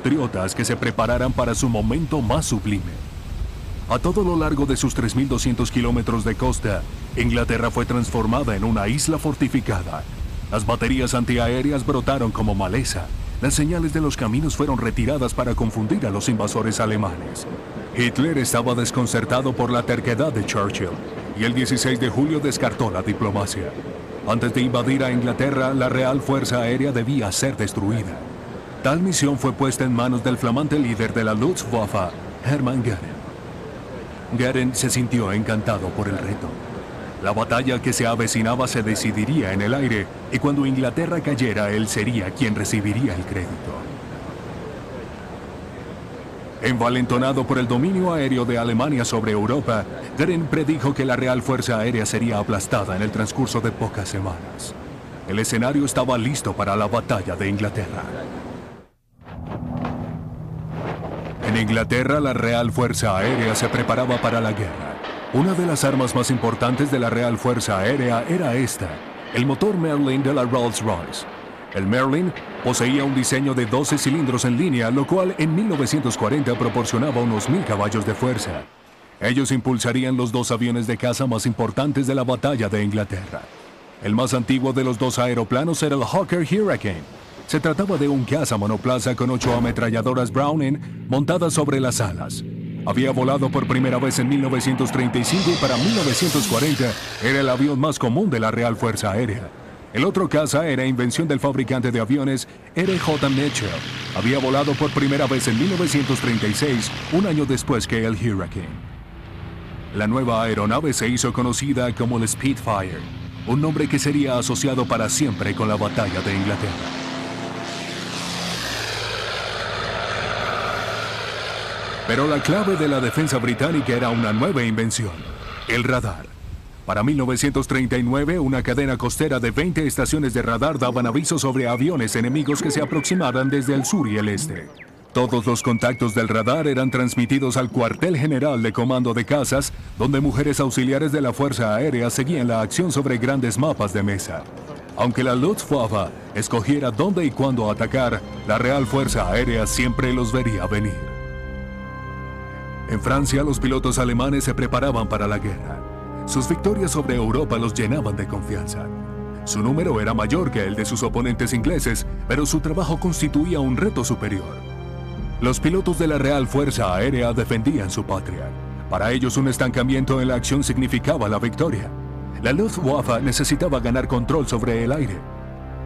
patriotas que se prepararan para su momento más sublime. A todo lo largo de sus 3.200 kilómetros de costa, Inglaterra fue transformada en una isla fortificada. Las baterías antiaéreas brotaron como maleza. Las señales de los caminos fueron retiradas para confundir a los invasores alemanes. Hitler estaba desconcertado por la terquedad de Churchill y el 16 de julio descartó la diplomacia. Antes de invadir a Inglaterra, la Real Fuerza Aérea debía ser destruida. Tal misión fue puesta en manos del flamante líder de la Luftwaffe, Hermann Göring. Göring se sintió encantado por el reto. La batalla que se avecinaba se decidiría en el aire y cuando Inglaterra cayera, él sería quien recibiría el crédito. Envalentonado por el dominio aéreo de Alemania sobre Europa, Göring predijo que la Real Fuerza Aérea sería aplastada en el transcurso de pocas semanas. El escenario estaba listo para la batalla de Inglaterra. En Inglaterra, la Real Fuerza Aérea se preparaba para la guerra. Una de las armas más importantes de la Real Fuerza Aérea era esta, el motor Merlin de la Rolls-Royce. El Merlin poseía un diseño de 12 cilindros en línea, lo cual en 1940 proporcionaba unos mil caballos de fuerza. Ellos impulsarían los dos aviones de caza más importantes de la batalla de Inglaterra. El más antiguo de los dos aeroplanos era el Hawker Hurricane. Se trataba de un caza monoplaza con ocho ametralladoras Browning montadas sobre las alas. Había volado por primera vez en 1935 y para 1940 era el avión más común de la Real Fuerza Aérea. El otro caza era invención del fabricante de aviones R.J. Mitchell. Había volado por primera vez en 1936, un año después que el Hurricane. La nueva aeronave se hizo conocida como el Spitfire, un nombre que sería asociado para siempre con la batalla de Inglaterra. Pero la clave de la defensa británica era una nueva invención, el radar. Para 1939, una cadena costera de 20 estaciones de radar daban aviso sobre aviones enemigos que se aproximaban desde el sur y el este. Todos los contactos del radar eran transmitidos al cuartel general de comando de casas, donde mujeres auxiliares de la Fuerza Aérea seguían la acción sobre grandes mapas de mesa. Aunque la Luftwaffe escogiera dónde y cuándo atacar, la Real Fuerza Aérea siempre los vería venir. En Francia, los pilotos alemanes se preparaban para la guerra. Sus victorias sobre Europa los llenaban de confianza. Su número era mayor que el de sus oponentes ingleses, pero su trabajo constituía un reto superior. Los pilotos de la Real Fuerza Aérea defendían su patria. Para ellos un estancamiento en la acción significaba la victoria. La Luftwaffe necesitaba ganar control sobre el aire.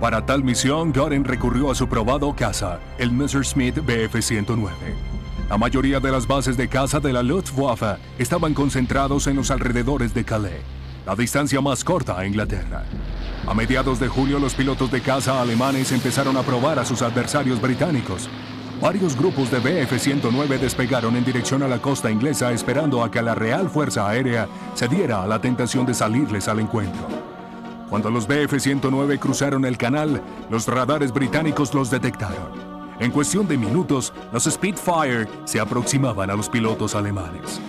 Para tal misión, Göring recurrió a su probado caza, el Messerschmitt Bf-109. La mayoría de las bases de caza de la Luftwaffe estaban concentrados en los alrededores de Calais, la distancia más corta a Inglaterra. A mediados de julio los pilotos de caza alemanes empezaron a probar a sus adversarios británicos. Varios grupos de Bf-109 despegaron en dirección a la costa inglesa esperando a que la Real Fuerza Aérea se diera a la tentación de salirles al encuentro. Cuando los Bf-109 cruzaron el canal, los radares británicos los detectaron. En cuestión de minutos, los Spitfire se aproximaban a los pilotos alemanes.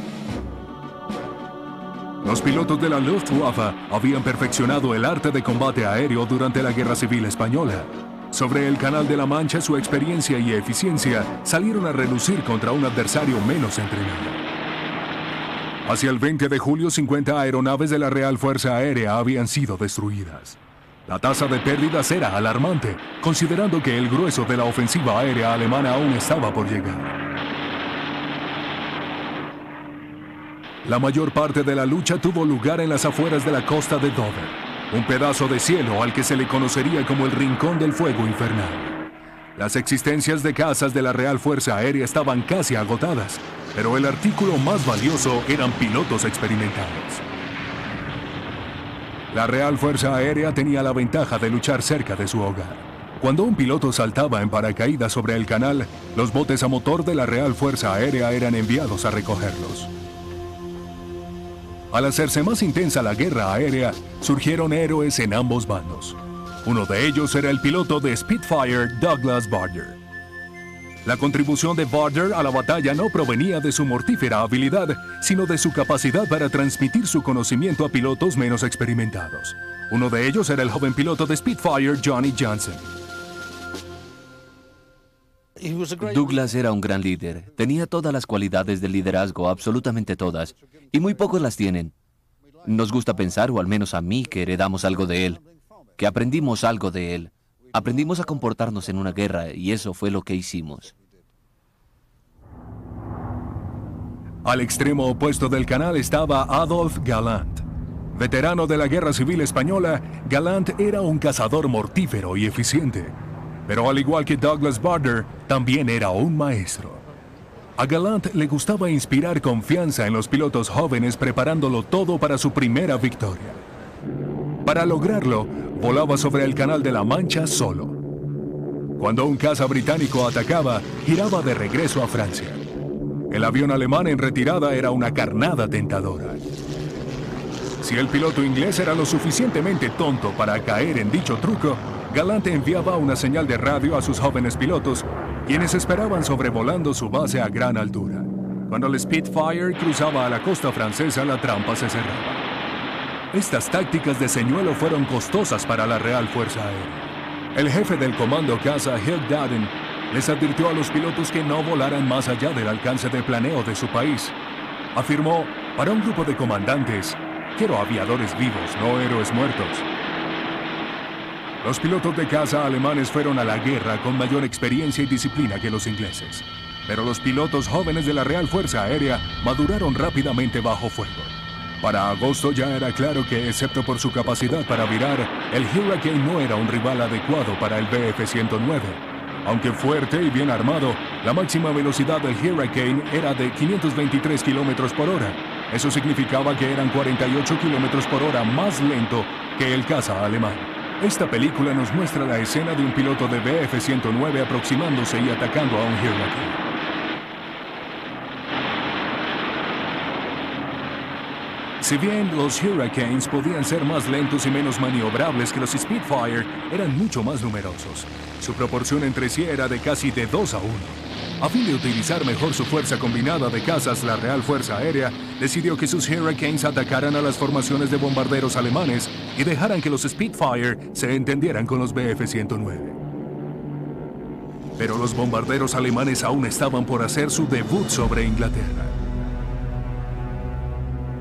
Los pilotos de la Luftwaffe habían perfeccionado el arte de combate aéreo durante la Guerra Civil Española. Sobre el Canal de la Mancha, su experiencia y eficiencia salieron a relucir contra un adversario menos entrenado. Hacia el 20 de julio, 50 aeronaves de la Real Fuerza Aérea habían sido destruidas. La tasa de pérdidas era alarmante, considerando que el grueso de la ofensiva aérea alemana aún estaba por llegar. La mayor parte de la lucha tuvo lugar en las afueras de la costa de Dover, un pedazo de cielo al que se le conocería como el Rincón del Fuego Infernal. Las existencias de casas de la Real Fuerza Aérea estaban casi agotadas, pero el artículo más valioso eran pilotos experimentados. La Real Fuerza Aérea tenía la ventaja de luchar cerca de su hogar. Cuando un piloto saltaba en paracaídas sobre el canal, los botes a motor de la Real Fuerza Aérea eran enviados a recogerlos. Al hacerse más intensa la guerra aérea, surgieron héroes en ambos bandos. Uno de ellos era el piloto de Spitfire, Douglas Barger. La contribución de Barger a la batalla no provenía de su mortífera habilidad, sino de su capacidad para transmitir su conocimiento a pilotos menos experimentados. Uno de ellos era el joven piloto de Spitfire, Johnny Johnson. Douglas era un gran líder. Tenía todas las cualidades del liderazgo, absolutamente todas. Y muy pocos las tienen. Nos gusta pensar, o al menos a mí, que heredamos algo de él, que aprendimos algo de él. Aprendimos a comportarnos en una guerra y eso fue lo que hicimos. Al extremo opuesto del canal estaba Adolf Galland. Veterano de la Guerra Civil Española, Galland era un cazador mortífero y eficiente. Pero al igual que Douglas Bader, también era un maestro. A Gallant le gustaba inspirar confianza en los pilotos jóvenes preparándolo todo para su primera victoria. Para lograrlo, volaba sobre el Canal de la Mancha solo. Cuando un caza británico atacaba, giraba de regreso a Francia. El avión alemán en retirada era una carnada tentadora. Si el piloto inglés era lo suficientemente tonto para caer en dicho truco, Galante enviaba una señal de radio a sus jóvenes pilotos, quienes esperaban sobrevolando su base a gran altura. Cuando el Spitfire cruzaba a la costa francesa, la trampa se cerraba. Estas tácticas de señuelo fueron costosas para la Real Fuerza Aérea. El jefe del comando caza, Hugh Dadden, les advirtió a los pilotos que no volaran más allá del alcance de planeo de su país. Afirmó, para un grupo de comandantes, quiero aviadores vivos, no héroes muertos. Los pilotos de caza alemanes fueron a la guerra con mayor experiencia y disciplina que los ingleses. Pero los pilotos jóvenes de la Real Fuerza Aérea maduraron rápidamente bajo fuego. Para agosto ya era claro que, excepto por su capacidad para virar, el Hurricane no era un rival adecuado para el BF-109. Aunque fuerte y bien armado, la máxima velocidad del Hurricane era de 523 km por hora. Eso significaba que eran 48 km por hora más lento que el caza alemán. Esta película nos muestra la escena de un piloto de BF-109 aproximándose y atacando a un Hurricane. Si bien los Hurricanes podían ser más lentos y menos maniobrables que los Spitfire, eran mucho más numerosos. Su proporción entre sí era de casi de 2 a 1. A fin de utilizar mejor su fuerza combinada de cazas, la Real Fuerza Aérea decidió que sus Hurricanes atacaran a las formaciones de bombarderos alemanes y dejaran que los Spitfire se entendieran con los Bf-109. Pero los bombarderos alemanes aún estaban por hacer su debut sobre Inglaterra.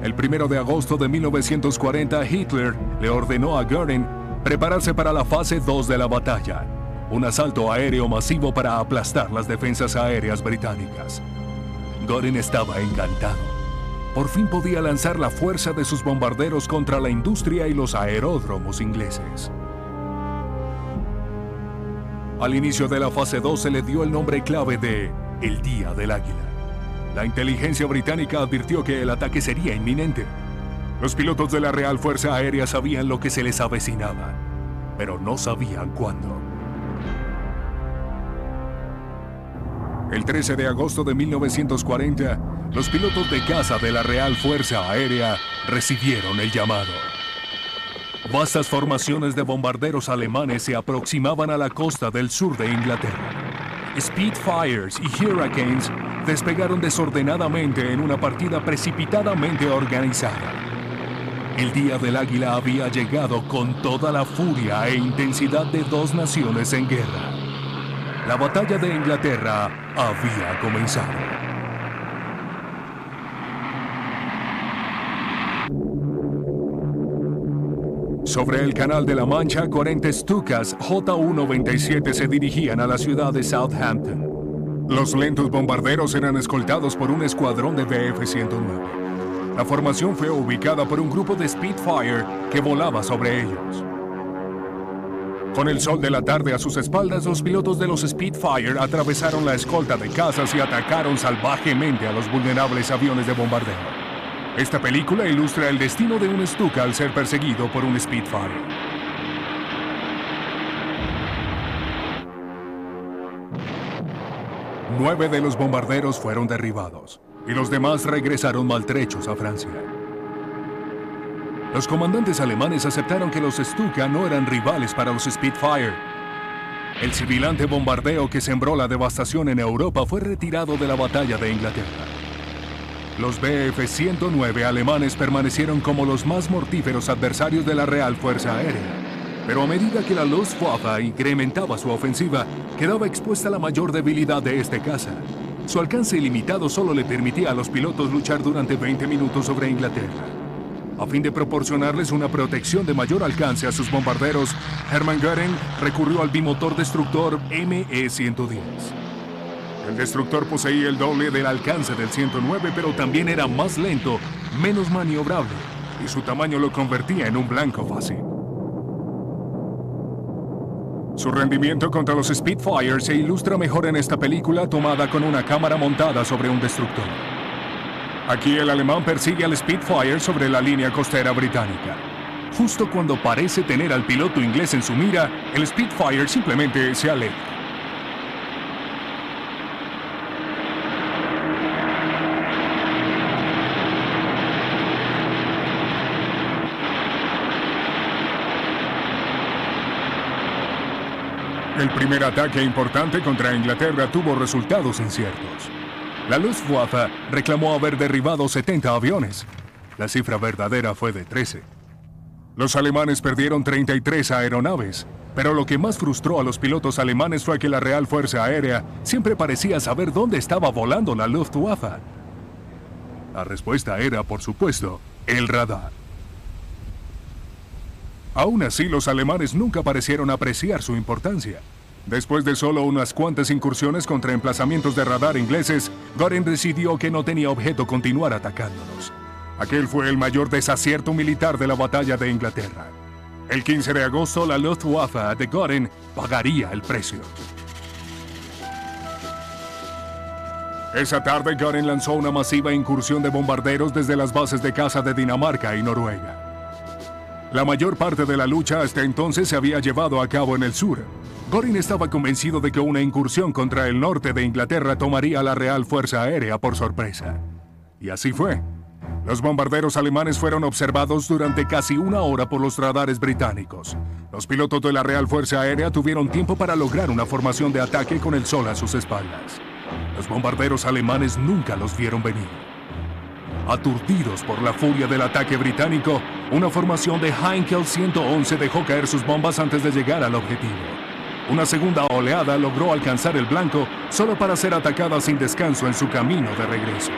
El 1 de agosto de 1940, Hitler le ordenó a Göring prepararse para la fase 2 de la batalla, un asalto aéreo masivo para aplastar las defensas aéreas británicas. Göring estaba encantado. Por fin podía lanzar la fuerza de sus bombarderos contra la industria y los aeródromos ingleses. Al inicio de la fase 2 se le dio el nombre clave de El Día del Águila. La inteligencia británica advirtió que el ataque sería inminente. Los pilotos de la Real Fuerza Aérea sabían lo que se les avecinaba, pero no sabían cuándo. El 13 de agosto de 1940, los pilotos de caza de la Real Fuerza Aérea recibieron el llamado. Vastas formaciones de bombarderos alemanes se aproximaban a la costa del sur de Inglaterra. Spitfires y Hurricanes despegaron desordenadamente en una partida precipitadamente organizada. El Día del Águila había llegado con toda la furia e intensidad de dos naciones en guerra. La batalla de Inglaterra había comenzado. Sobre el Canal de la Mancha, 40 Stukas J-197 se dirigían a la ciudad de Southampton. Los lentos bombarderos eran escoltados por un escuadrón de BF-109. La formación fue ubicada por un grupo de Spitfire que volaba sobre ellos. Con el sol de la tarde a sus espaldas, los pilotos de los Spitfire atravesaron la escolta de cazas y atacaron salvajemente a los vulnerables aviones de bombardeo. Esta película ilustra el destino de un Stuka al ser perseguido por un Spitfire. Nueve de los bombarderos fueron derribados y los demás regresaron maltrechos a Francia. Los comandantes alemanes aceptaron que los Stuka no eran rivales para los Spitfire. El civilante bombardeo que sembró la devastación en Europa fue retirado de la batalla de Inglaterra. Los Bf-109 alemanes permanecieron como los más mortíferos adversarios de la Real Fuerza Aérea. Pero a medida que la Luftwaffe incrementaba su ofensiva, quedaba expuesta la mayor debilidad de este caza. Su alcance ilimitado solo le permitía a los pilotos luchar durante 20 minutos sobre Inglaterra. A fin de proporcionarles una protección de mayor alcance a sus bombarderos, Hermann Göring recurrió al bimotor destructor ME-110. El destructor poseía el doble del alcance del 109, pero también era más lento, menos maniobrable, y su tamaño lo convertía en un blanco fácil. Su rendimiento contra los Spitfire se ilustra mejor en esta película tomada con una cámara montada sobre un destructor. Aquí el alemán persigue al Spitfire sobre la línea costera británica. Justo cuando parece tener al piloto inglés en su mira, el Spitfire simplemente se aleja. El primer ataque importante contra Inglaterra tuvo resultados inciertos. La Luftwaffe reclamó haber derribado 70 aviones. La cifra verdadera fue de 13. Los alemanes perdieron 33 aeronaves, pero lo que más frustró a los pilotos alemanes fue que la Real Fuerza Aérea siempre parecía saber dónde estaba volando la Luftwaffe. La respuesta era, por supuesto, el radar. Aún así, los alemanes nunca parecieron apreciar su importancia. Después de solo unas cuantas incursiones contra emplazamientos de radar ingleses, Goring decidió que no tenía objeto continuar atacándolos. Aquel fue el mayor desacierto militar de la batalla de Inglaterra. El 15 de agosto, la Luftwaffe de Goring pagaría el precio. Esa tarde, Goring lanzó una masiva incursión de bombarderos desde las bases de caza de Dinamarca y Noruega. La mayor parte de la lucha hasta entonces se había llevado a cabo en el sur. Goring estaba convencido de que una incursión contra el norte de Inglaterra tomaría la Real Fuerza Aérea por sorpresa. Y así fue. Los bombarderos alemanes fueron observados durante casi una hora por los radares británicos. Los pilotos de la Real Fuerza Aérea tuvieron tiempo para lograr una formación de ataque con el sol a sus espaldas. Los bombarderos alemanes nunca los vieron venir. Aturdidos por la furia del ataque británico, una formación de Heinkel 111 dejó caer sus bombas antes de llegar al objetivo. Una segunda oleada logró alcanzar el blanco solo para ser atacada sin descanso en su camino de regreso.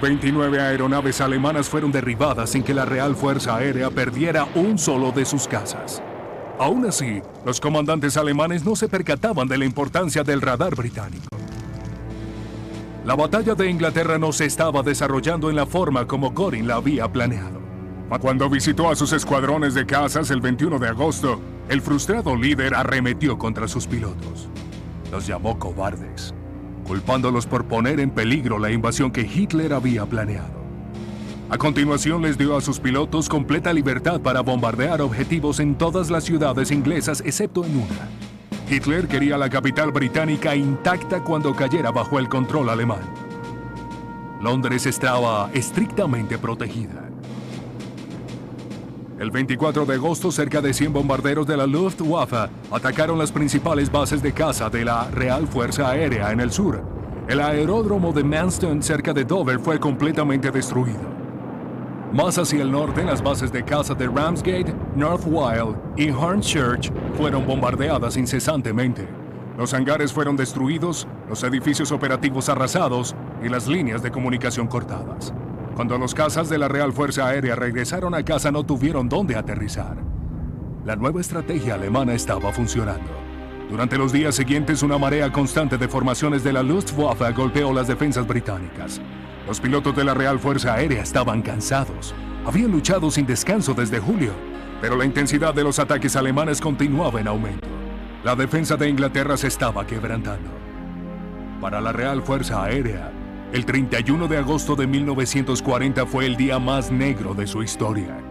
29 aeronaves alemanas fueron derribadas sin que la Real Fuerza Aérea perdiera un solo de sus cazas. Aún así, los comandantes alemanes no se percataban de la importancia del radar británico. La batalla de Inglaterra no se estaba desarrollando en la forma como Goring la había planeado. Cuando visitó a sus escuadrones de cazas el 21 de agosto, el frustrado líder arremetió contra sus pilotos. Los llamó cobardes, culpándolos por poner en peligro la invasión que Hitler había planeado. A continuación les dio a sus pilotos completa libertad para bombardear objetivos en todas las ciudades inglesas excepto en una, Hitler quería la capital británica intacta cuando cayera bajo el control alemán. Londres estaba estrictamente protegida. El 24 de agosto, cerca de 100 bombarderos de la Luftwaffe atacaron las principales bases de caza de la Real Fuerza Aérea en el sur. El aeródromo de Manston, cerca de Dover, fue completamente destruido. Más hacia el norte, las bases de caza de Ramsgate, North Wild y Hornchurch fueron bombardeadas incesantemente. Los hangares fueron destruidos, los edificios operativos arrasados y las líneas de comunicación cortadas. Cuando los cazas de la Real Fuerza Aérea regresaron a casa no tuvieron dónde aterrizar. La nueva estrategia alemana estaba funcionando. Durante los días siguientes, una marea constante de formaciones de la Luftwaffe golpeó las defensas británicas. Los pilotos de la Real Fuerza Aérea estaban cansados. Habían luchado sin descanso desde julio, pero la intensidad de los ataques alemanes continuaba en aumento. La defensa de Inglaterra se estaba quebrantando. Para la Real Fuerza Aérea, el 31 de agosto de 1940 fue el día más negro de su historia.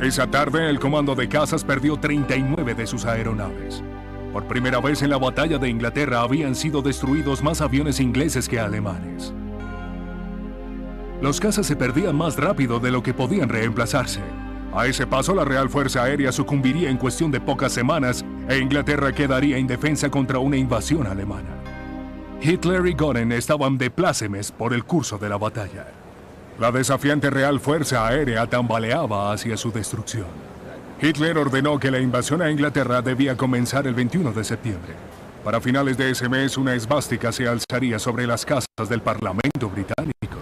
Esa tarde, el comando de cazas perdió 39 de sus aeronaves. Por primera vez en la batalla de Inglaterra habían sido destruidos más aviones ingleses que alemanes. Los cazas se perdían más rápido de lo que podían reemplazarse. A ese paso, la Real Fuerza Aérea sucumbiría en cuestión de pocas semanas e Inglaterra quedaría indefensa contra una invasión alemana. Hitler y Göring estaban de plácemes por el curso de la batalla. La desafiante Real Fuerza Aérea tambaleaba hacia su destrucción. Hitler ordenó que la invasión a Inglaterra debía comenzar el 21 de septiembre. Para finales de ese mes, una esvástica se alzaría sobre las casas del Parlamento británico.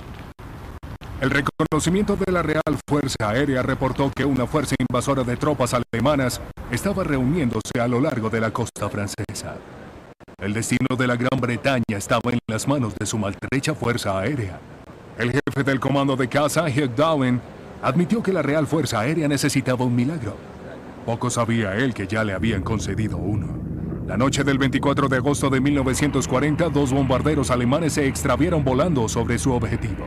El reconocimiento de la Real Fuerza Aérea reportó que una fuerza invasora de tropas alemanas estaba reuniéndose a lo largo de la costa francesa. El destino de la Gran Bretaña estaba en las manos de su maltrecha Fuerza Aérea. El jefe del comando de caza, Hugh Dowen, admitió que la Real Fuerza Aérea necesitaba un milagro. Poco sabía él que ya le habían concedido uno. La noche del 24 de agosto de 1940, dos bombarderos alemanes se extravieron volando sobre su objetivo.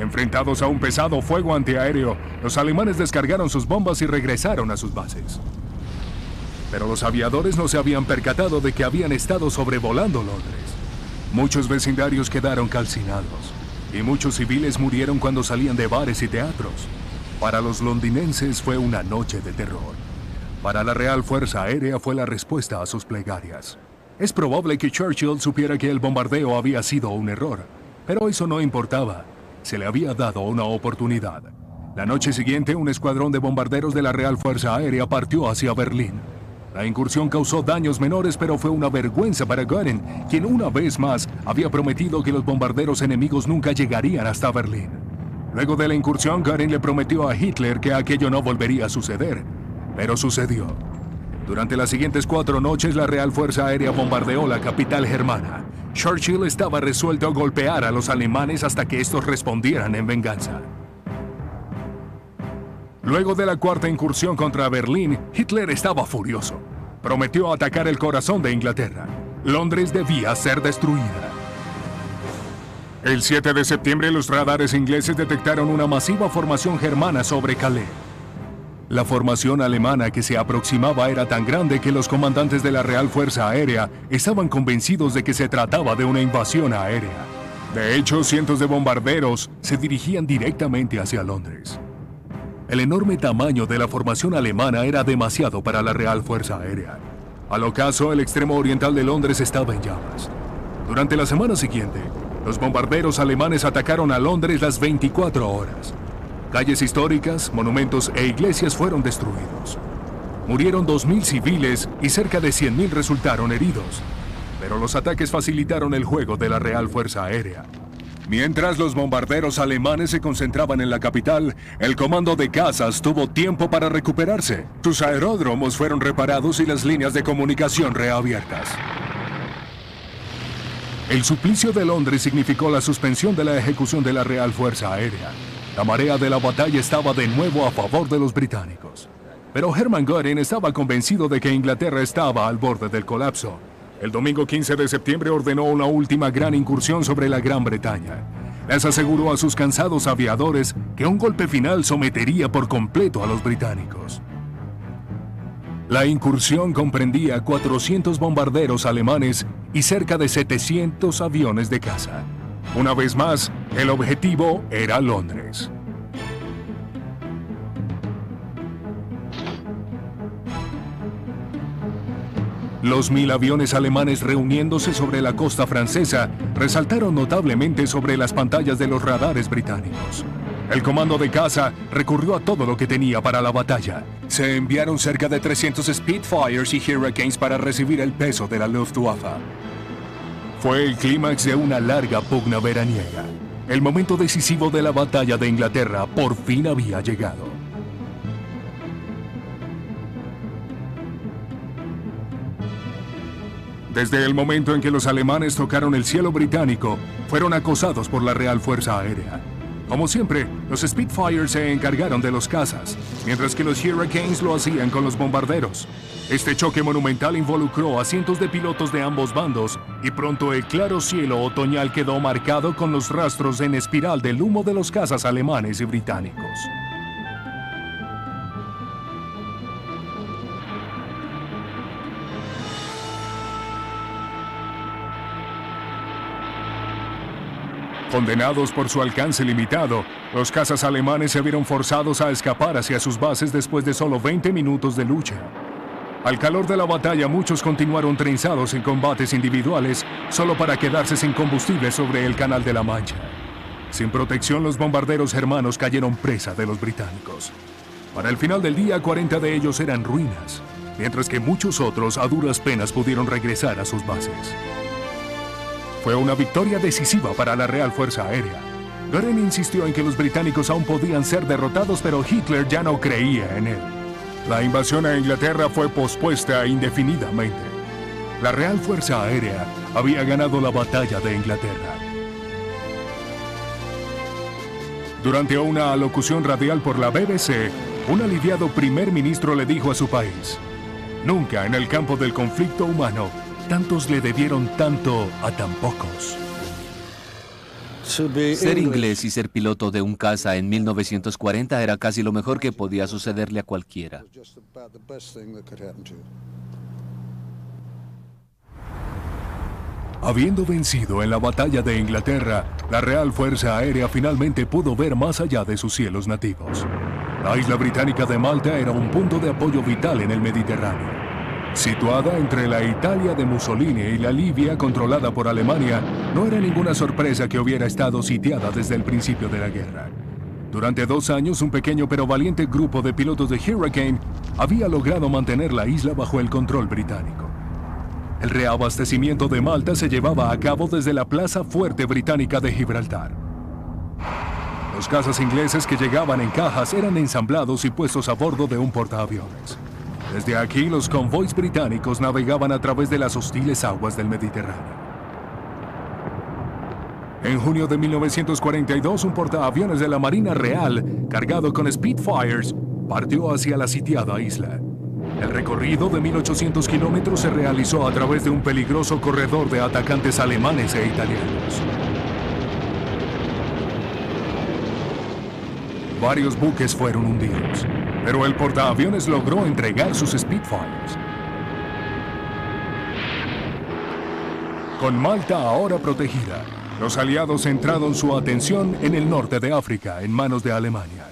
Enfrentados a un pesado fuego antiaéreo, los alemanes descargaron sus bombas y regresaron a sus bases. Pero los aviadores no se habían percatado de que habían estado sobrevolando Londres. Muchos vecindarios quedaron calcinados y muchos civiles murieron cuando salían de bares y teatros. Para los londinenses fue una noche de terror. Para la Real Fuerza Aérea fue la respuesta a sus plegarias. Es probable que Churchill supiera que el bombardeo había sido un error, pero eso no importaba. Se le había dado una oportunidad. La noche siguiente, un escuadrón de bombarderos de la Real Fuerza Aérea partió hacia Berlín. La incursión causó daños menores, pero fue una vergüenza para Göring, quien una vez más había prometido que los bombarderos enemigos nunca llegarían hasta Berlín. Luego de la incursión, Göring le prometió a Hitler que aquello no volvería a suceder, pero sucedió. Durante las siguientes cuatro noches, la Real Fuerza Aérea bombardeó la capital germana. Churchill estaba resuelto a golpear a los alemanes hasta que estos respondieran en venganza. Luego de la cuarta incursión contra Berlín, Hitler estaba furioso. Prometió atacar el corazón de Inglaterra. Londres debía ser destruida. El 7 de septiembre los radares ingleses detectaron una masiva formación germana sobre Calais. La formación alemana que se aproximaba era tan grande que los comandantes de la Real Fuerza Aérea estaban convencidos de que se trataba de una invasión aérea. De hecho, cientos de bombarderos se dirigían directamente hacia Londres. El enorme tamaño de la formación alemana era demasiado para la Real Fuerza Aérea. Al ocaso, el extremo oriental de Londres estaba en llamas. Durante la semana siguiente, los bombarderos alemanes atacaron a Londres las 24 horas. Calles históricas, monumentos e iglesias fueron destruidos. Murieron 2.000 civiles y cerca de 100.000 resultaron heridos. Pero los ataques facilitaron el juego de la Real Fuerza Aérea. Mientras los bombarderos alemanes se concentraban en la capital, el comando de casas tuvo tiempo para recuperarse. Sus aeródromos fueron reparados y las líneas de comunicación reabiertas. El suplicio de Londres significó la suspensión de la ejecución de la Real Fuerza Aérea. La marea de la batalla estaba de nuevo a favor de los británicos. Pero Hermann Göring estaba convencido de que Inglaterra estaba al borde del colapso el domingo 15 de septiembre ordenó una última gran incursión sobre la Gran Bretaña. Les aseguró a sus cansados aviadores que un golpe final sometería por completo a los británicos. La incursión comprendía 400 bombarderos alemanes y cerca de 700 aviones de caza. Una vez más, el objetivo era Londres. Los mil aviones alemanes reuniéndose sobre la costa francesa resaltaron notablemente sobre las pantallas de los radares británicos. El comando de caza recurrió a todo lo que tenía para la batalla. Se enviaron cerca de 300 Spitfires y Hurricanes para recibir el peso de la Luftwaffe. Fue el clímax de una larga pugna veraniega. El momento decisivo de la batalla de Inglaterra por fin había llegado. Desde el momento en que los alemanes tocaron el cielo británico, fueron acosados por la Real Fuerza Aérea. Como siempre, los Spitfires se encargaron de los cazas, mientras que los Hurricanes lo hacían con los bombarderos. Este choque monumental involucró a cientos de pilotos de ambos bandos y pronto el claro cielo otoñal quedó marcado con los rastros en espiral del humo de los cazas alemanes y británicos. Condenados por su alcance limitado, los cazas alemanes se vieron forzados a escapar hacia sus bases después de solo 20 minutos de lucha. Al calor de la batalla, muchos continuaron trenzados en combates individuales solo para quedarse sin combustible sobre el Canal de la Mancha. Sin protección, los bombarderos germanos cayeron presa de los británicos. Para el final del día, 40 de ellos eran ruinas, mientras que muchos otros a duras penas pudieron regresar a sus bases. Fue una victoria decisiva para la Real Fuerza Aérea. Goering insistió en que los británicos aún podían ser derrotados, pero Hitler ya no creía en él. La invasión a Inglaterra fue pospuesta indefinidamente. La Real Fuerza Aérea había ganado la batalla de Inglaterra. Durante una alocución radial por la BBC, un aliviado primer ministro le dijo a su país, Nunca en el campo del conflicto humano tantos le debieron tanto a tan pocos. Ser inglés y ser piloto de un caza en 1940 era casi lo mejor que podía sucederle a cualquiera. Habiendo vencido en la batalla de Inglaterra, la Real Fuerza Aérea finalmente pudo ver más allá de sus cielos nativos. La isla británica de Malta era un punto de apoyo vital en el Mediterráneo. Situada entre la Italia de Mussolini y la Libia controlada por Alemania, no era ninguna sorpresa que hubiera estado sitiada desde el principio de la guerra. Durante dos años, un pequeño pero valiente grupo de pilotos de Hurricane había logrado mantener la isla bajo el control británico. El reabastecimiento de Malta se llevaba a cabo desde la Plaza Fuerte Británica de Gibraltar. Los cazas ingleses que llegaban en cajas eran ensamblados y puestos a bordo de un portaaviones. Desde aquí los convoys británicos navegaban a través de las hostiles aguas del Mediterráneo. En junio de 1942, un portaaviones de la Marina Real, cargado con Spitfires, partió hacia la sitiada isla. El recorrido de 1800 kilómetros se realizó a través de un peligroso corredor de atacantes alemanes e italianos. Varios buques fueron hundidos, pero el portaaviones logró entregar sus Spitfires. Con Malta ahora protegida, los aliados centraron su atención en el norte de África, en manos de Alemania.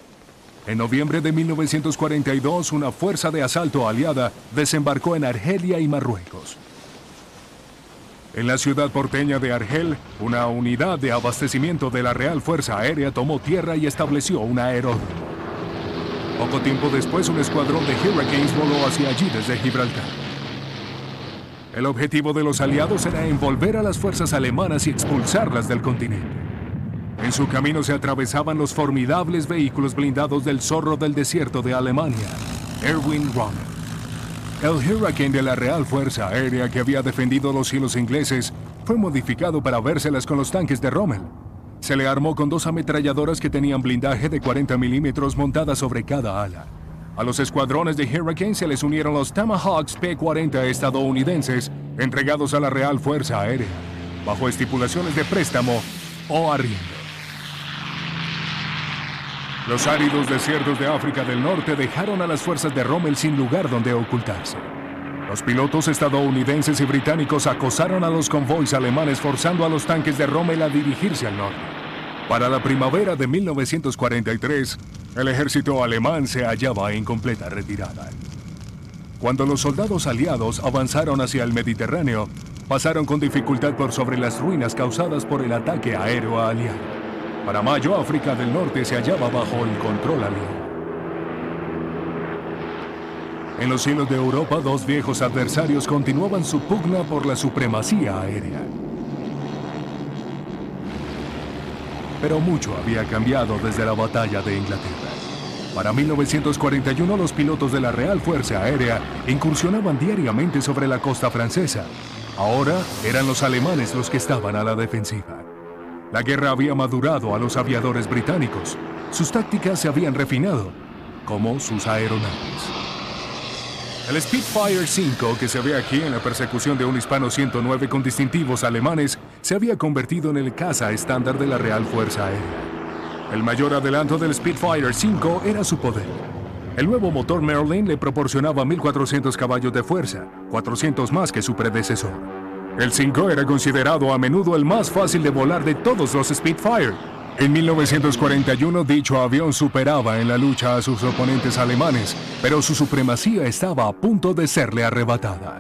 En noviembre de 1942, una fuerza de asalto aliada desembarcó en Argelia y Marruecos. En la ciudad porteña de Argel, una unidad de abastecimiento de la Real Fuerza Aérea tomó tierra y estableció un aeródromo. Poco tiempo después, un escuadrón de Hurricanes voló hacia allí desde Gibraltar. El objetivo de los aliados era envolver a las fuerzas alemanas y expulsarlas del continente. En su camino se atravesaban los formidables vehículos blindados del zorro del desierto de Alemania, Erwin Rommel. El Hurricane de la Real Fuerza Aérea que había defendido los cielos ingleses fue modificado para vérselas con los tanques de Rommel. Se le armó con dos ametralladoras que tenían blindaje de 40 milímetros montadas sobre cada ala. A los escuadrones de Hurricane se les unieron los Tomahawks P-40 estadounidenses entregados a la Real Fuerza Aérea, bajo estipulaciones de préstamo o arriendo. Los áridos desiertos de África del Norte dejaron a las fuerzas de Rommel sin lugar donde ocultarse. Los pilotos estadounidenses y británicos acosaron a los convoys alemanes forzando a los tanques de Rommel a dirigirse al norte. Para la primavera de 1943, el ejército alemán se hallaba en completa retirada. Cuando los soldados aliados avanzaron hacia el Mediterráneo, pasaron con dificultad por sobre las ruinas causadas por el ataque aéreo aliado. Para mayo, África del Norte se hallaba bajo el control aliado. En los cielos de Europa, dos viejos adversarios continuaban su pugna por la supremacía aérea. Pero mucho había cambiado desde la batalla de Inglaterra. Para 1941, los pilotos de la Real Fuerza Aérea incursionaban diariamente sobre la costa francesa. Ahora eran los alemanes los que estaban a la defensiva. La guerra había madurado a los aviadores británicos. Sus tácticas se habían refinado, como sus aeronaves. El Spitfire 5, que se ve aquí en la persecución de un hispano 109 con distintivos alemanes, se había convertido en el caza estándar de la Real Fuerza Aérea. El mayor adelanto del Spitfire 5 era su poder. El nuevo motor Merlin le proporcionaba 1.400 caballos de fuerza, 400 más que su predecesor. El 5 era considerado a menudo el más fácil de volar de todos los Spitfire. En 1941 dicho avión superaba en la lucha a sus oponentes alemanes, pero su supremacía estaba a punto de serle arrebatada.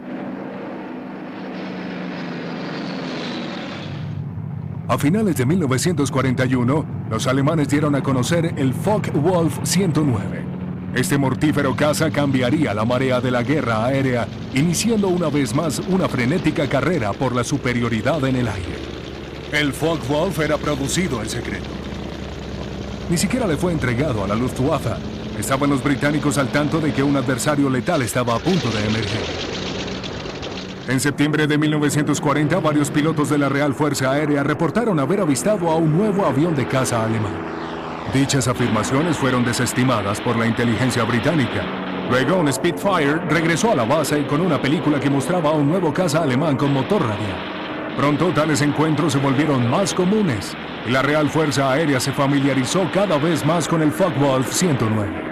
A finales de 1941, los alemanes dieron a conocer el Focke-Wulf 109. Este mortífero caza cambiaría la marea de la guerra aérea, iniciando una vez más una frenética carrera por la superioridad en el aire. El Focke-Wulf era producido en secreto. Ni siquiera le fue entregado a la Luftwaffe. Estaban los británicos al tanto de que un adversario letal estaba a punto de emerger. En septiembre de 1940, varios pilotos de la Real Fuerza Aérea reportaron haber avistado a un nuevo avión de caza alemán. Dichas afirmaciones fueron desestimadas por la inteligencia británica. Luego, Spitfire regresó a la base con una película que mostraba un nuevo caza alemán con motor radial. Pronto, tales encuentros se volvieron más comunes y la Real Fuerza Aérea se familiarizó cada vez más con el Focke-Wulf 109.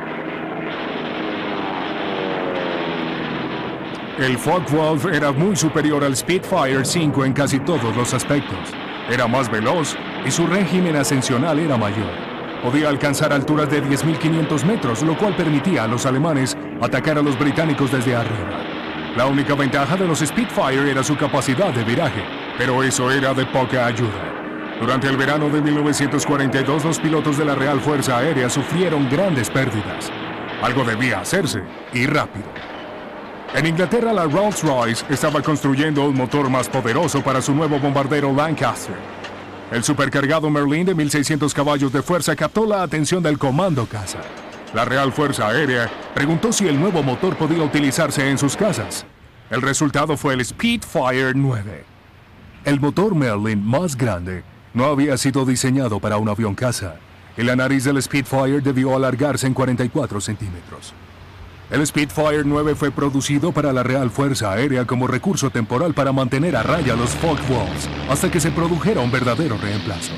El Focke-Wulf era muy superior al Spitfire 5 en casi todos los aspectos. Era más veloz y su régimen ascensional era mayor. Podía alcanzar alturas de 10.500 metros, lo cual permitía a los alemanes atacar a los británicos desde arriba. La única ventaja de los Spitfire era su capacidad de viraje, pero eso era de poca ayuda. Durante el verano de 1942, los pilotos de la Real Fuerza Aérea sufrieron grandes pérdidas. Algo debía hacerse, y rápido. En Inglaterra, la Rolls-Royce estaba construyendo un motor más poderoso para su nuevo bombardero Lancaster. El supercargado Merlin de 1600 caballos de fuerza captó la atención del comando casa. La Real Fuerza Aérea preguntó si el nuevo motor podía utilizarse en sus casas. El resultado fue el Spitfire 9. El motor Merlin más grande no había sido diseñado para un avión caza y la nariz del Spitfire debió alargarse en 44 centímetros. El Spitfire 9 fue producido para la Real Fuerza Aérea como recurso temporal para mantener a raya los Focke-Wulfs hasta que se produjera un verdadero reemplazo.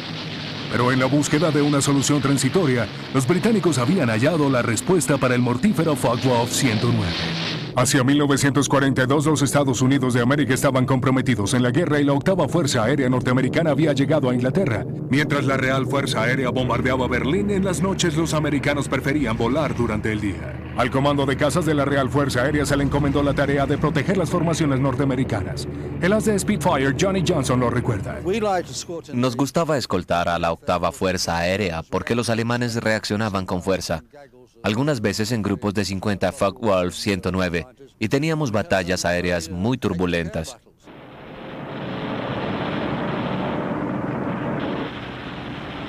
Pero en la búsqueda de una solución transitoria, los británicos habían hallado la respuesta para el mortífero Focke-Wulf 109. Hacia 1942 los Estados Unidos de América estaban comprometidos en la guerra y la octava Fuerza Aérea Norteamericana había llegado a Inglaterra. Mientras la Real Fuerza Aérea bombardeaba Berlín, en las noches los americanos preferían volar durante el día. Al comando de casas de la Real Fuerza Aérea se le encomendó la tarea de proteger las formaciones norteamericanas. El as de Spitfire, Johnny Johnson, lo recuerda. Nos gustaba escoltar a la octava Fuerza Aérea porque los alemanes reaccionaban con fuerza. Algunas veces en grupos de 50 Focke-Wulf 109 y teníamos batallas aéreas muy turbulentas.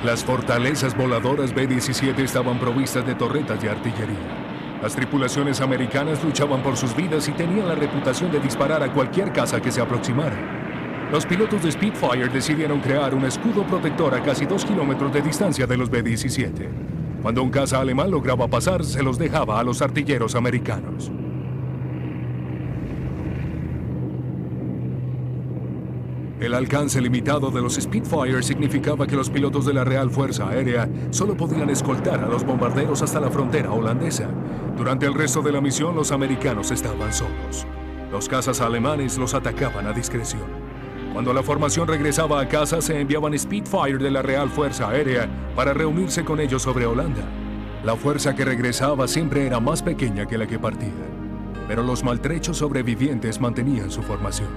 Las fortalezas voladoras B-17 estaban provistas de torretas de artillería. Las tripulaciones americanas luchaban por sus vidas y tenían la reputación de disparar a cualquier casa que se aproximara. Los pilotos de Spitfire decidieron crear un escudo protector a casi dos kilómetros de distancia de los B-17. Cuando un caza alemán lograba pasar, se los dejaba a los artilleros americanos. El alcance limitado de los Spitfire significaba que los pilotos de la Real Fuerza Aérea solo podían escoltar a los bombarderos hasta la frontera holandesa. Durante el resto de la misión, los americanos estaban solos. Los cazas alemanes los atacaban a discreción. Cuando la formación regresaba a casa, se enviaban Spitfire de la Real Fuerza Aérea para reunirse con ellos sobre Holanda. La fuerza que regresaba siempre era más pequeña que la que partía, pero los maltrechos sobrevivientes mantenían su formación.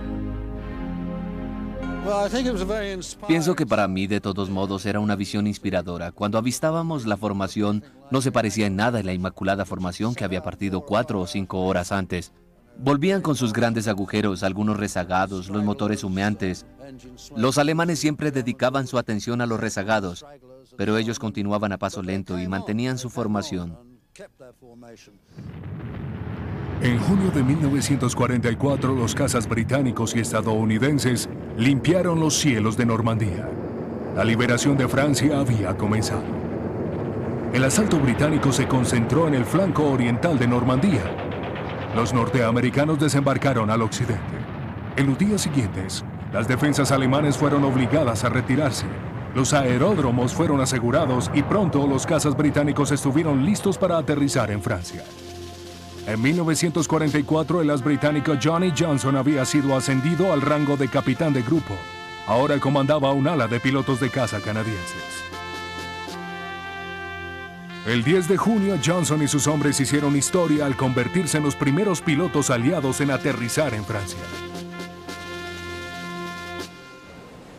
Pienso que para mí de todos modos era una visión inspiradora. Cuando avistábamos la formación, no se parecía en nada a la inmaculada formación que había partido cuatro o cinco horas antes. Volvían con sus grandes agujeros, algunos rezagados, los motores humeantes. Los alemanes siempre dedicaban su atención a los rezagados, pero ellos continuaban a paso lento y mantenían su formación. En junio de 1944, los cazas británicos y estadounidenses limpiaron los cielos de Normandía. La liberación de Francia había comenzado. El asalto británico se concentró en el flanco oriental de Normandía. Los norteamericanos desembarcaron al occidente. En los días siguientes, las defensas alemanas fueron obligadas a retirarse. Los aeródromos fueron asegurados y pronto los cazas británicos estuvieron listos para aterrizar en Francia. En 1944, el as británico Johnny Johnson había sido ascendido al rango de capitán de grupo. Ahora comandaba un ala de pilotos de caza canadienses. El 10 de junio, Johnson y sus hombres hicieron historia al convertirse en los primeros pilotos aliados en aterrizar en Francia.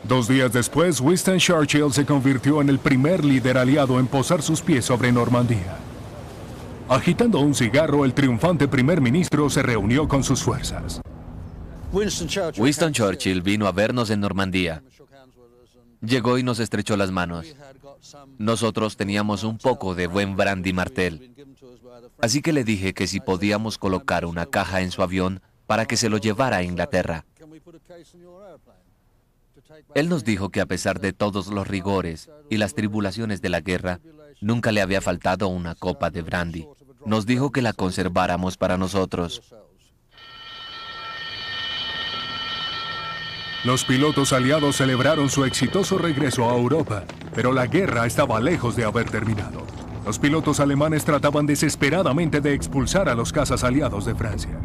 Dos días después, Winston Churchill se convirtió en el primer líder aliado en posar sus pies sobre Normandía. Agitando un cigarro, el triunfante primer ministro se reunió con sus fuerzas. Winston Churchill vino a vernos en Normandía. Llegó y nos estrechó las manos. Nosotros teníamos un poco de buen brandy martel. Así que le dije que si podíamos colocar una caja en su avión para que se lo llevara a Inglaterra. Él nos dijo que a pesar de todos los rigores y las tribulaciones de la guerra, nunca le había faltado una copa de brandy. Nos dijo que la conserváramos para nosotros. Los pilotos aliados celebraron su exitoso regreso a Europa, pero la guerra estaba lejos de haber terminado. Los pilotos alemanes trataban desesperadamente de expulsar a los cazas aliados de Francia.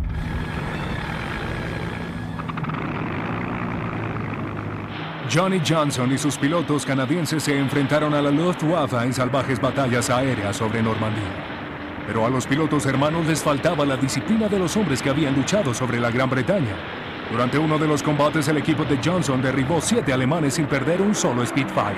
Johnny Johnson y sus pilotos canadienses se enfrentaron a la Luftwaffe en salvajes batallas aéreas sobre Normandía. Pero a los pilotos hermanos les faltaba la disciplina de los hombres que habían luchado sobre la Gran Bretaña. Durante uno de los combates el equipo de Johnson derribó siete alemanes sin perder un solo Spitfire.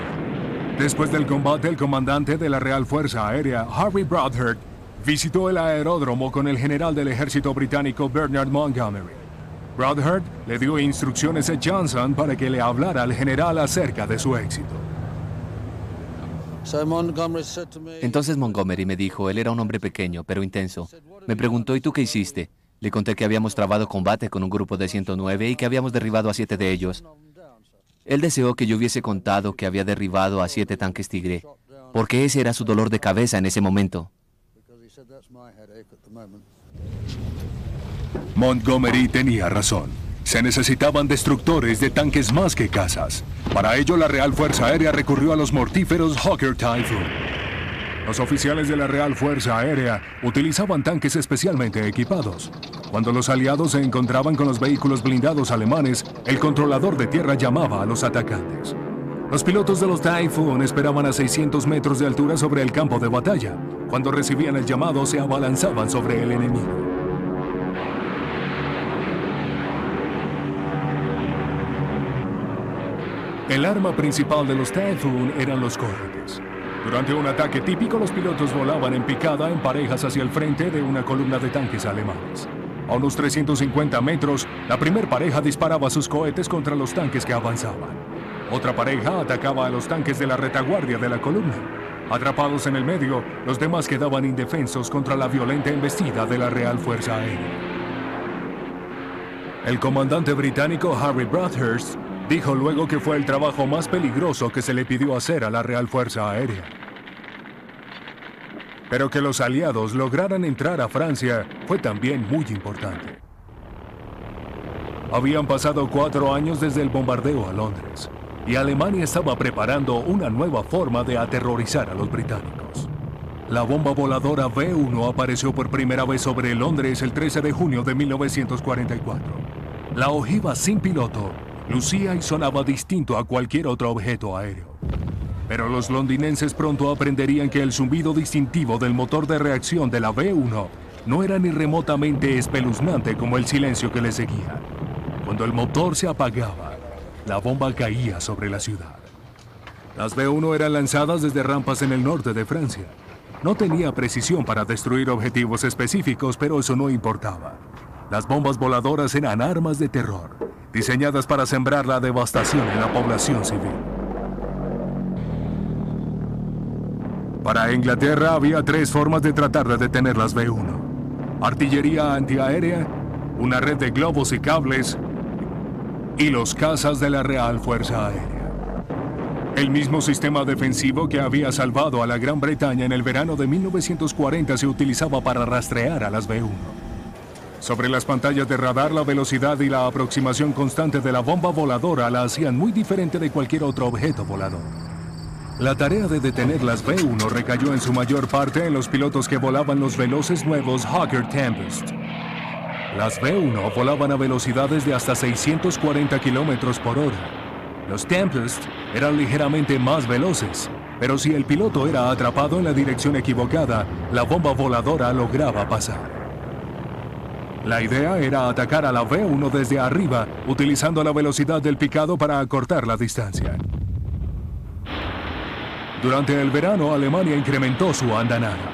Después del combate el comandante de la Real Fuerza Aérea, Harvey Broadhurst, visitó el aeródromo con el general del ejército británico Bernard Montgomery. Broadhurst le dio instrucciones a Johnson para que le hablara al general acerca de su éxito. Entonces Montgomery me dijo, él era un hombre pequeño, pero intenso. Me preguntó, ¿y tú qué hiciste? Le conté que habíamos trabado combate con un grupo de 109 y que habíamos derribado a siete de ellos. Él deseó que yo hubiese contado que había derribado a siete tanques Tigre, porque ese era su dolor de cabeza en ese momento. Montgomery tenía razón. Se necesitaban destructores de tanques más que cazas. Para ello, la Real Fuerza Aérea recurrió a los mortíferos Hawker Typhoon. Los oficiales de la Real Fuerza Aérea utilizaban tanques especialmente equipados. Cuando los aliados se encontraban con los vehículos blindados alemanes, el controlador de tierra llamaba a los atacantes. Los pilotos de los Typhoon esperaban a 600 metros de altura sobre el campo de batalla. Cuando recibían el llamado, se abalanzaban sobre el enemigo. El arma principal de los Typhoon eran los cohetes. Durante un ataque típico, los pilotos volaban en picada en parejas hacia el frente de una columna de tanques alemanes. A unos 350 metros, la primera pareja disparaba sus cohetes contra los tanques que avanzaban. Otra pareja atacaba a los tanques de la retaguardia de la columna. Atrapados en el medio, los demás quedaban indefensos contra la violenta embestida de la Real Fuerza Aérea. El comandante británico Harry Broadhurst Dijo luego que fue el trabajo más peligroso que se le pidió hacer a la Real Fuerza Aérea. Pero que los aliados lograran entrar a Francia fue también muy importante. Habían pasado cuatro años desde el bombardeo a Londres y Alemania estaba preparando una nueva forma de aterrorizar a los británicos. La bomba voladora B-1 apareció por primera vez sobre Londres el 13 de junio de 1944. La ojiva sin piloto lucía y sonaba distinto a cualquier otro objeto aéreo. Pero los londinenses pronto aprenderían que el zumbido distintivo del motor de reacción de la B-1 no era ni remotamente espeluznante como el silencio que le seguía. Cuando el motor se apagaba, la bomba caía sobre la ciudad. Las B-1 eran lanzadas desde rampas en el norte de Francia. No tenía precisión para destruir objetivos específicos, pero eso no importaba. Las bombas voladoras eran armas de terror, diseñadas para sembrar la devastación en la población civil. Para Inglaterra había tres formas de tratar de detener las B-1. Artillería antiaérea, una red de globos y cables y los cazas de la Real Fuerza Aérea. El mismo sistema defensivo que había salvado a la Gran Bretaña en el verano de 1940 se utilizaba para rastrear a las B-1. Sobre las pantallas de radar, la velocidad y la aproximación constante de la bomba voladora la hacían muy diferente de cualquier otro objeto volador. La tarea de detener las B-1 recayó en su mayor parte en los pilotos que volaban los veloces nuevos Hawker Tempest. Las B-1 volaban a velocidades de hasta 640 kilómetros por hora. Los Tempest eran ligeramente más veloces, pero si el piloto era atrapado en la dirección equivocada, la bomba voladora lograba pasar. La idea era atacar a la V1 desde arriba, utilizando la velocidad del picado para acortar la distancia. Durante el verano, Alemania incrementó su andanada.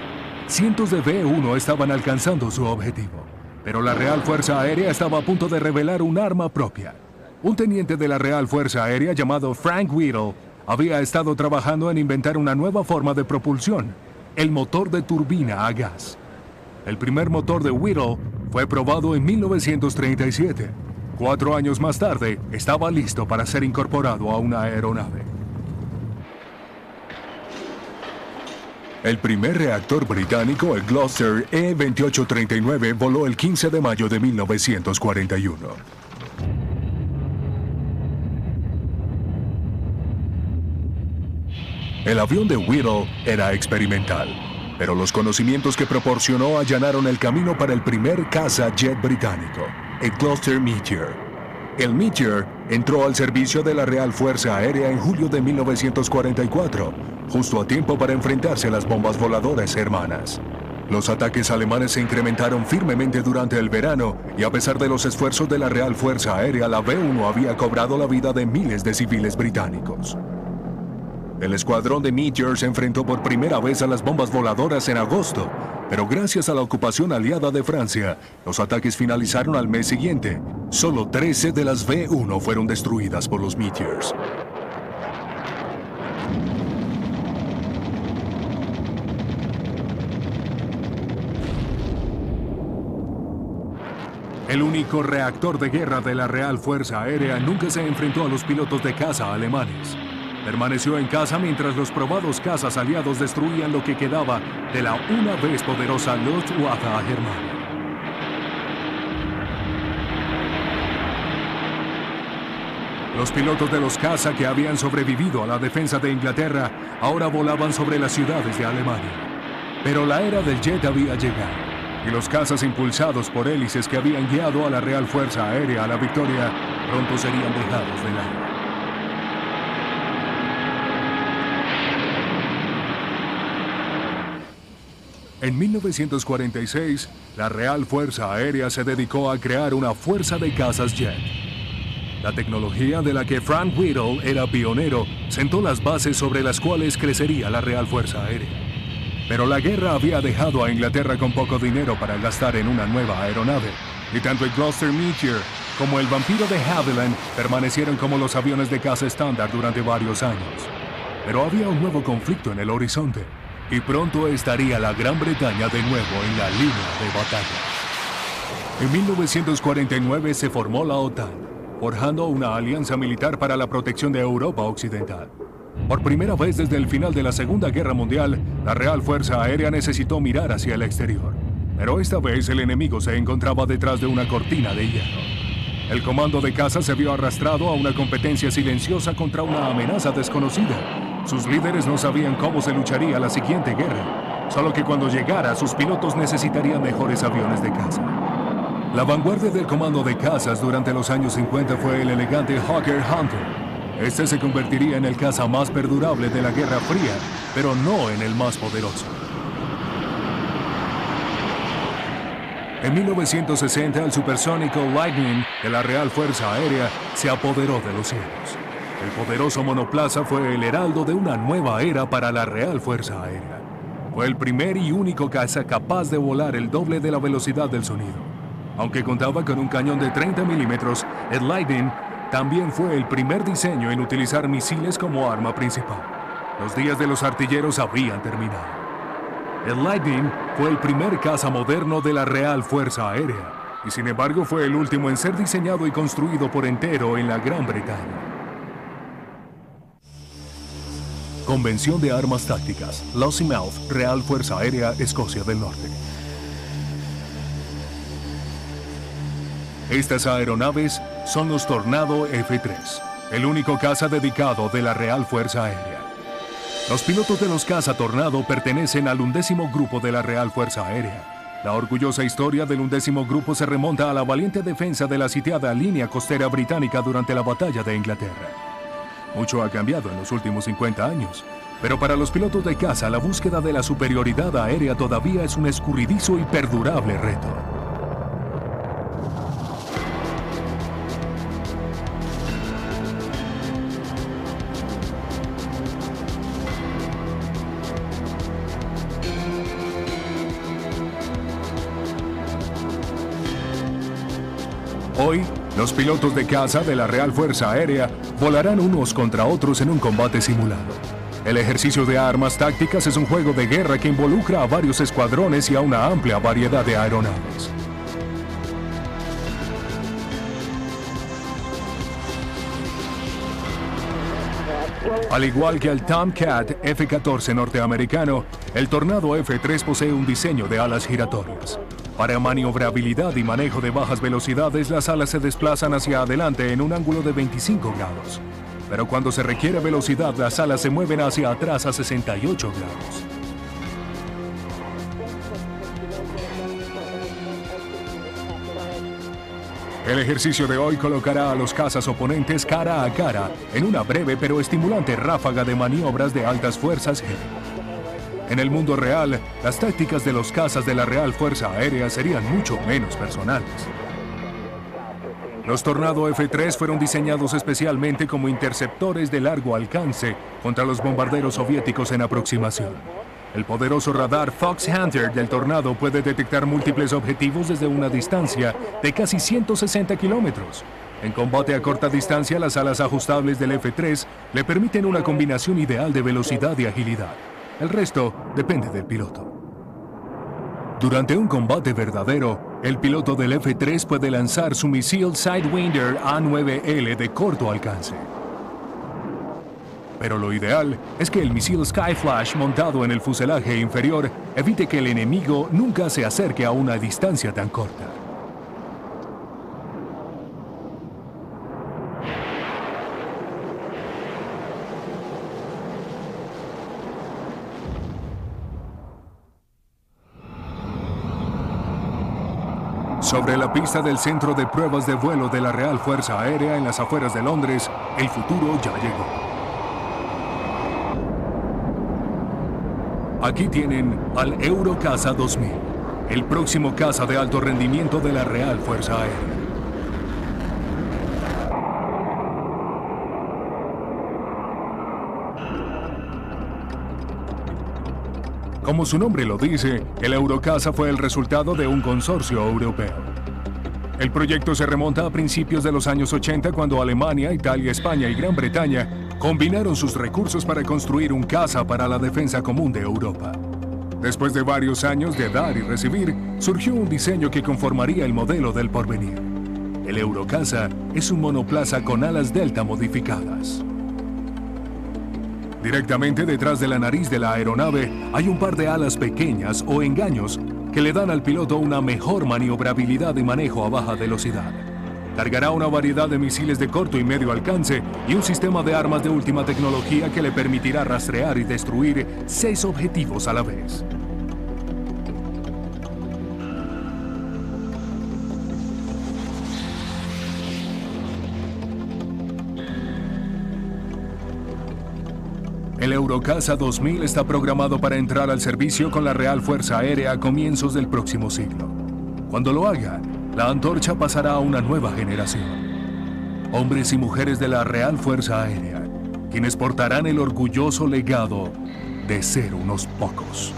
Cientos de V1 estaban alcanzando su objetivo, pero la Real Fuerza Aérea estaba a punto de revelar un arma propia. Un teniente de la Real Fuerza Aérea llamado Frank Whittle había estado trabajando en inventar una nueva forma de propulsión, el motor de turbina a gas. El primer motor de Whittle fue probado en 1937. Cuatro años más tarde, estaba listo para ser incorporado a una aeronave. El primer reactor británico, el Gloucester E-2839, voló el 15 de mayo de 1941. El avión de Whittle era experimental, pero los conocimientos que proporcionó allanaron el camino para el primer caza jet británico, el Gloucester Meteor. El Meteor entró al servicio de la Real Fuerza Aérea en julio de 1944 justo a tiempo para enfrentarse a las bombas voladoras hermanas. Los ataques alemanes se incrementaron firmemente durante el verano y a pesar de los esfuerzos de la Real Fuerza Aérea, la B-1 había cobrado la vida de miles de civiles británicos. El escuadrón de Meteor se enfrentó por primera vez a las bombas voladoras en agosto, pero gracias a la ocupación aliada de Francia, los ataques finalizaron al mes siguiente. Solo 13 de las B-1 fueron destruidas por los Meteors. El único reactor de guerra de la Real Fuerza Aérea nunca se enfrentó a los pilotos de caza alemanes. Permaneció en casa mientras los probados cazas aliados destruían lo que quedaba de la una vez poderosa Luftwaffe germana. Los pilotos de los caza que habían sobrevivido a la defensa de Inglaterra ahora volaban sobre las ciudades de Alemania. Pero la era del jet había llegado y los cazas impulsados por hélices que habían guiado a la Real Fuerza Aérea a la victoria pronto serían dejados de lado. En 1946, la Real Fuerza Aérea se dedicó a crear una fuerza de cazas jet. La tecnología de la que Frank Whittle era pionero sentó las bases sobre las cuales crecería la Real Fuerza Aérea. Pero la guerra había dejado a Inglaterra con poco dinero para gastar en una nueva aeronave, y tanto el Gloucester Meteor como el Vampiro de Havilland permanecieron como los aviones de caza estándar durante varios años. Pero había un nuevo conflicto en el horizonte, y pronto estaría la Gran Bretaña de nuevo en la línea de batalla. En 1949 se formó la OTAN, forjando una alianza militar para la protección de Europa Occidental. Por primera vez desde el final de la Segunda Guerra Mundial, la Real Fuerza Aérea necesitó mirar hacia el exterior. Pero esta vez el enemigo se encontraba detrás de una cortina de hierro. El comando de caza se vio arrastrado a una competencia silenciosa contra una amenaza desconocida. Sus líderes no sabían cómo se lucharía la siguiente guerra, solo que cuando llegara sus pilotos necesitarían mejores aviones de caza. La vanguardia del comando de cazas durante los años 50 fue el elegante Hawker Hunter, este se convertiría en el caza más perdurable de la Guerra Fría, pero no en el más poderoso. En 1960, el supersónico Lightning de la Real Fuerza Aérea se apoderó de los cielos. El poderoso monoplaza fue el heraldo de una nueva era para la Real Fuerza Aérea. Fue el primer y único caza capaz de volar el doble de la velocidad del sonido. Aunque contaba con un cañón de 30 milímetros, el Lightning también fue el primer diseño en utilizar misiles como arma principal. Los días de los artilleros habían terminado. El Lightning fue el primer caza moderno de la Real Fuerza Aérea y sin embargo fue el último en ser diseñado y construido por entero en la Gran Bretaña. Convención de Armas Tácticas, Lossiemouth, Real Fuerza Aérea, Escocia del Norte. Estas aeronaves son los Tornado F-3, el único caza dedicado de la Real Fuerza Aérea. Los pilotos de los caza Tornado pertenecen al undécimo grupo de la Real Fuerza Aérea. La orgullosa historia del undécimo grupo se remonta a la valiente defensa de la sitiada línea costera británica durante la batalla de Inglaterra. Mucho ha cambiado en los últimos 50 años, pero para los pilotos de caza la búsqueda de la superioridad aérea todavía es un escurridizo y perdurable reto. Hoy, los pilotos de caza de la Real Fuerza Aérea volarán unos contra otros en un combate simulado. El ejercicio de armas tácticas es un juego de guerra que involucra a varios escuadrones y a una amplia variedad de aeronaves. Al igual que el Tomcat F-14 norteamericano, el Tornado F-3 posee un diseño de alas giratorias. Para maniobrabilidad y manejo de bajas velocidades, las alas se desplazan hacia adelante en un ángulo de 25 grados. Pero cuando se requiere velocidad, las alas se mueven hacia atrás a 68 grados. El ejercicio de hoy colocará a los cazas oponentes cara a cara en una breve pero estimulante ráfaga de maniobras de altas fuerzas G. En el mundo real, las tácticas de los cazas de la Real Fuerza Aérea serían mucho menos personales. Los Tornado F-3 fueron diseñados especialmente como interceptores de largo alcance contra los bombarderos soviéticos en aproximación. El poderoso radar Fox Hunter del Tornado puede detectar múltiples objetivos desde una distancia de casi 160 kilómetros. En combate a corta distancia, las alas ajustables del F-3 le permiten una combinación ideal de velocidad y agilidad. El resto depende del piloto. Durante un combate verdadero, el piloto del F-3 puede lanzar su misil Sidewinder A9L de corto alcance. Pero lo ideal es que el misil Skyflash montado en el fuselaje inferior evite que el enemigo nunca se acerque a una distancia tan corta. Sobre la pista del centro de pruebas de vuelo de la Real Fuerza Aérea en las afueras de Londres, el futuro ya llegó. Aquí tienen al Eurocasa 2000, el próximo caza de alto rendimiento de la Real Fuerza Aérea. Como su nombre lo dice, el Eurocasa fue el resultado de un consorcio europeo. El proyecto se remonta a principios de los años 80 cuando Alemania, Italia, España y Gran Bretaña combinaron sus recursos para construir un caza para la defensa común de Europa. Después de varios años de dar y recibir, surgió un diseño que conformaría el modelo del porvenir. El Eurocasa es un monoplaza con alas delta modificadas. Directamente detrás de la nariz de la aeronave hay un par de alas pequeñas o engaños que le dan al piloto una mejor maniobrabilidad y manejo a baja velocidad. Cargará una variedad de misiles de corto y medio alcance y un sistema de armas de última tecnología que le permitirá rastrear y destruir seis objetivos a la vez. Eurocasa 2000 está programado para entrar al servicio con la Real Fuerza Aérea a comienzos del próximo siglo. Cuando lo haga, la antorcha pasará a una nueva generación. Hombres y mujeres de la Real Fuerza Aérea, quienes portarán el orgulloso legado de ser unos pocos.